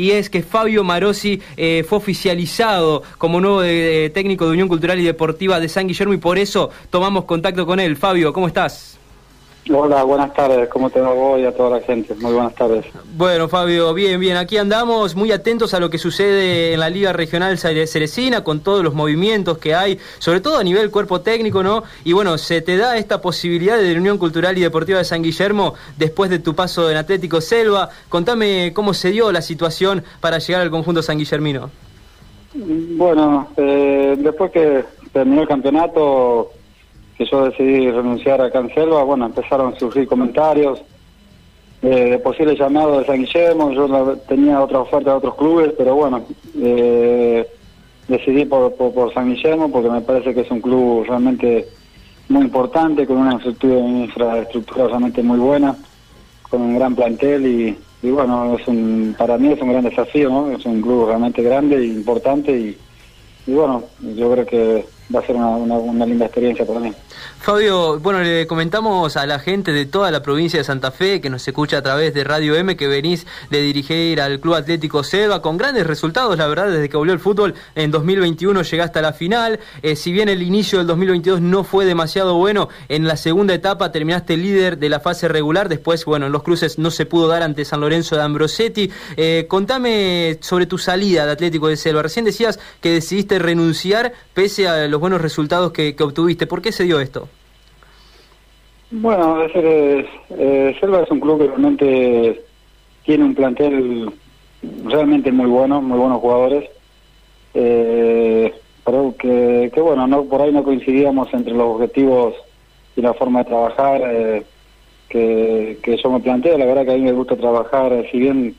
y es que Fabio Marosi eh, fue oficializado como nuevo eh, técnico de Unión Cultural y Deportiva de San Guillermo y por eso tomamos contacto con él. Fabio, ¿cómo estás? Hola, buenas tardes. ¿Cómo te va vos y a toda la gente? Muy buenas tardes. Bueno, Fabio, bien, bien. Aquí andamos muy atentos a lo que sucede en la Liga Regional Ceresina, con todos los movimientos que hay, sobre todo a nivel cuerpo técnico, ¿no? Y bueno, se te da esta posibilidad de la Unión Cultural y Deportiva de San Guillermo después de tu paso en Atlético Selva. Contame cómo se dio la situación para llegar al conjunto san guillermino. Bueno, eh, después que terminó el campeonato que yo decidí renunciar a Cancelva, bueno, empezaron a surgir comentarios eh, de posibles llamados de San Guillermo, yo tenía otra oferta de otros clubes, pero bueno, eh, decidí por, San Guillermo porque me parece que es un club realmente muy importante, con una infraestructura, realmente muy buena, con un gran plantel y, bueno, es un, para mí es un gran desafío, ¿no? es un club realmente grande e importante y bueno, yo creo que va a ser una, linda experiencia para mí. Fabio, bueno, le comentamos a la gente de toda la provincia de Santa Fe que nos escucha a través de Radio M que venís de dirigir al Club Atlético Selva con grandes resultados, la verdad, desde que volvió el fútbol en 2021 llegaste a la final. Eh, si bien el inicio del 2022 no fue demasiado bueno, en la segunda etapa terminaste líder de la fase regular. Después, bueno, en los cruces no se pudo dar ante San Lorenzo de Ambrosetti. Eh, contame sobre tu salida de Atlético de Selva. Recién decías que decidiste renunciar pese a los buenos resultados que, obtuviste. ¿Por qué se dio esto? Bueno, es, eh, Selva es un club que realmente tiene un plantel realmente muy bueno, muy buenos jugadores. Eh, pero que, bueno, no por ahí no coincidíamos entre los objetivos y la forma de trabajar eh, que, yo me planteo. La verdad que a mí me gusta trabajar, si bien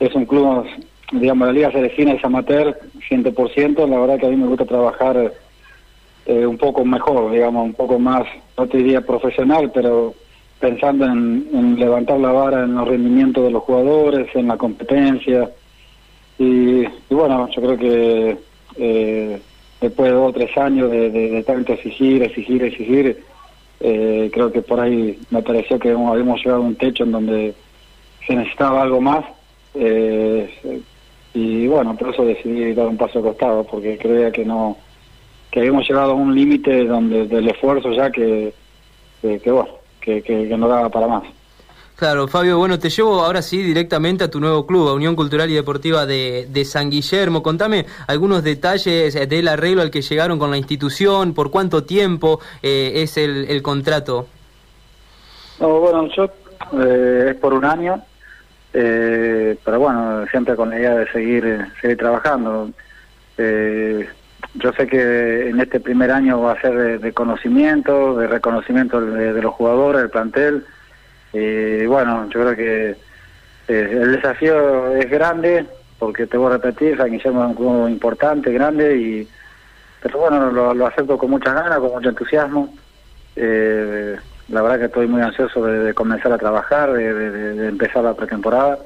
es un club, digamos, la Liga Cerecina es amateur, 100%, la verdad que a mí me gusta trabajar eh, un poco mejor, digamos, un poco más, no te diría profesional, pero pensando en, levantar la vara en los rendimientos de los jugadores, en la competencia. Y, bueno, yo creo que eh, después de dos o tres años de, tanto exigir, exigir, exigir, eh, creo que por ahí me pareció que habíamos llegado a un techo en donde se necesitaba algo más. y bueno, por eso decidí dar un paso costado, porque creía que no que habíamos llegado a un límite donde del esfuerzo ya que, que, bueno, que, que, no daba para más. Claro, Fabio, bueno, te llevo ahora sí directamente a tu nuevo club, a Unión Cultural y Deportiva de, de, San Guillermo. Contame algunos detalles del arreglo al que llegaron con la institución, por cuánto tiempo eh, es el, el, contrato. No, bueno, yo eh, es por un año, eh, pero bueno, siempre con la idea de seguir, seguir trabajando. Eh, yo sé que en este primer año va a ser de, conocimiento, de reconocimiento de, los jugadores, del plantel. Y bueno, yo creo que eh, el desafío es grande, porque te voy a repetir, San Guillermo es un club importante, grande, y pero bueno, lo, acepto con muchas ganas, con mucho entusiasmo. Eh, la verdad que estoy muy ansioso de, comenzar a trabajar, de empezar la pretemporada.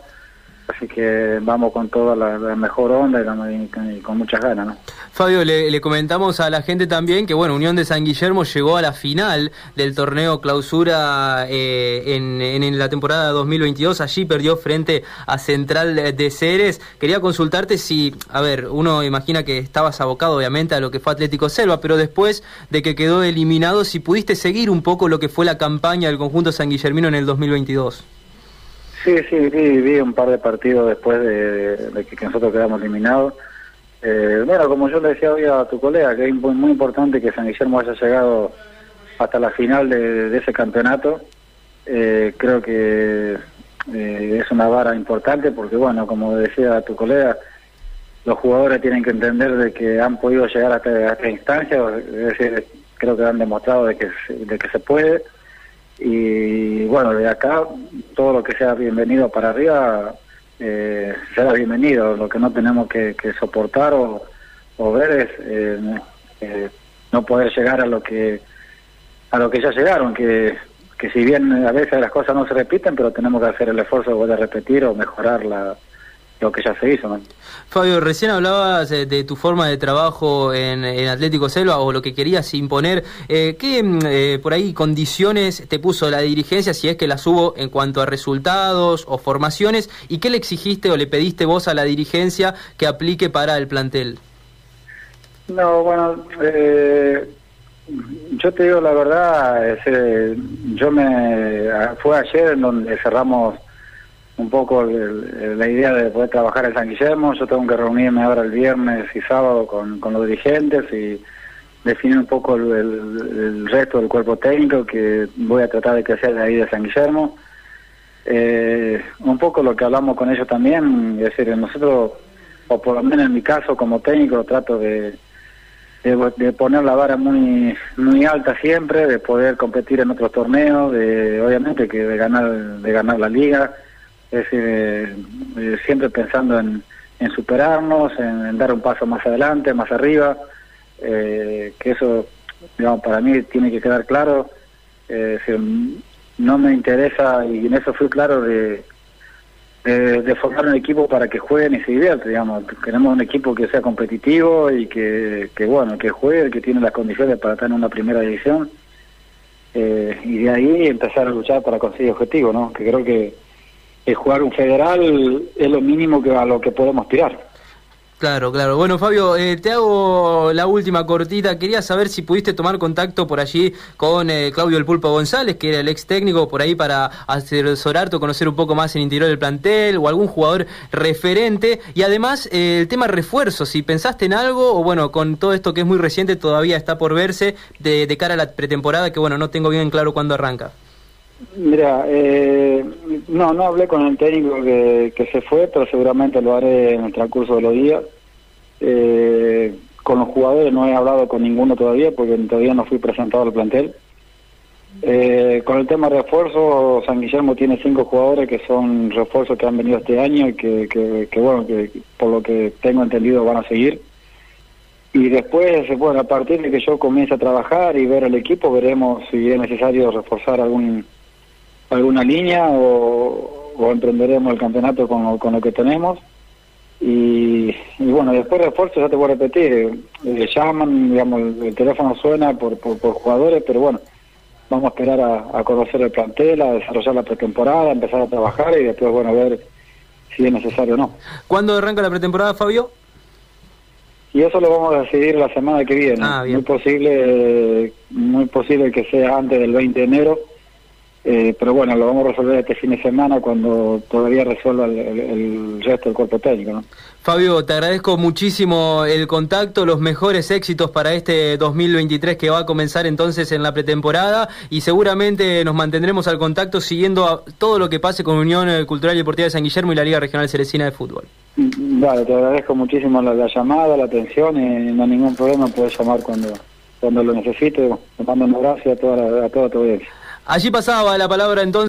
Así que vamos con toda la, mejor onda y, con muchas ganas, ¿no? Fabio, le, comentamos a la gente también que, bueno, Unión de San Guillermo llegó a la final del torneo clausura eh, en, la temporada 2022. Allí perdió frente a Central de Ceres. Quería consultarte si, a ver, uno imagina que estabas abocado, obviamente, a lo que fue Atlético Selva, pero después de que quedó eliminado, si pudiste seguir un poco lo que fue la campaña del conjunto san guillermino en el 2022. Sí, sí, vi, un par de partidos después de, que, nosotros quedamos eliminados. Eh, bueno, como yo le decía hoy a tu colega, que es muy, importante que San Guillermo haya llegado hasta la final de, ese campeonato. Eh, creo que eh, es una vara importante porque, bueno, como decía tu colega, los jugadores tienen que entender de que han podido llegar hasta esta instancia, es decir, creo que han demostrado de que se puede y bueno, de acá todo lo que sea bienvenido para arriba eh, será bienvenido. Lo que no tenemos que, soportar o, ver es eh, eh, no poder llegar a lo que a lo que ya llegaron, que, que si bien a veces las cosas no se repiten, pero tenemos que hacer el esfuerzo de repetir o mejorar la, lo que ya se hizo. Fabio, recién hablabas eh, de tu forma de trabajo en, Atlético Selva o lo que querías imponer. Eh, ¿Qué mm, eh, por ahí condiciones te puso la dirigencia, si es que las hubo en cuanto a resultados o formaciones? ¿Y qué le exigiste o le pediste vos a la dirigencia que aplique para el plantel? No, bueno, yo te digo la verdad, yo me fue ayer en donde cerramos un poco la idea de poder trabajar en San Guillermo. Yo tengo que reunirme ahora el viernes y sábado con, los dirigentes y definir un poco el, resto del cuerpo técnico que voy a tratar de crecer de ahí de San Guillermo. Eh, un poco lo que hablamos con ellos también, es decir, nosotros, o por lo menos en mi caso como técnico, trato de, de, poner la vara muy muy alta siempre, de poder competir en otros torneos, de obviamente que de ganar de ganar la liga es eh, eh, siempre pensando en, superarnos, en, dar un paso más adelante, más arriba, eh, que eso, digamos, para mí tiene que quedar claro. no me interesa, y en eso fui claro, de, de, formar un equipo para que jueguen y se diviertan, digamos. Queremos un equipo que sea competitivo y que, que bueno, que juegue, que tiene las condiciones para estar en una primera división. y de ahí empezar a luchar para conseguir objetivos, ¿no? Que creo que jugar un federal es lo mínimo que a lo que podemos aspirar. Claro, claro. Bueno, Fabio, eh, te hago la última cortita. Quería saber si pudiste tomar contacto por allí con eh, Claudio El Pulpo González, que era el ex técnico, por ahí para asesorarte o conocer un poco más el interior del plantel o algún jugador referente. Y además, eh, el tema refuerzo, si pensaste en algo o bueno, con todo esto que es muy reciente, todavía está por verse de, de cara a la pretemporada, que bueno, no tengo bien claro cuándo arranca. Mira, eh, no, no hablé con el técnico que, que, se fue, pero seguramente lo haré en el transcurso de los días. Eh, con los jugadores no he hablado con ninguno todavía porque todavía no fui presentado al plantel. Eh, con el tema de refuerzo, San Guillermo tiene cinco jugadores que son refuerzos que han venido este año y que, que, bueno, que por lo que tengo entendido van a seguir. Y después, bueno, a partir de que yo comience a trabajar y ver el equipo, veremos si es necesario reforzar algún alguna línea o, o emprenderemos el campeonato con, con lo que tenemos. Y, bueno, después de esfuerzo, ya te voy a repetir, le llaman, digamos, el, teléfono suena por, por, jugadores, pero bueno, vamos a esperar a, conocer el plantel, a desarrollar la pretemporada, a empezar a trabajar y después, bueno, a ver si es necesario o no. ¿Cuándo arranca la pretemporada, Fabio? Y eso lo vamos a decidir la semana que viene. Ah, muy posible, muy posible que sea antes del 20 de enero eh, pero bueno, lo vamos a resolver este fin de semana cuando todavía resuelva el, resto del cuerpo técnico. ¿no? Fabio, te agradezco muchísimo el contacto, los mejores éxitos para este 2023 que va a comenzar entonces en la pretemporada y seguramente nos mantendremos al contacto siguiendo todo lo que pase con Unión Cultural y Deportiva de San Guillermo y la Liga Regional Ceresina de Fútbol. Vale, te agradezco muchísimo la, llamada, la atención y no hay ningún problema, puedes llamar cuando, cuando lo necesites. Te mando un abrazo a toda, a toda tu audiencia. Allí pasaba la palabra entonces.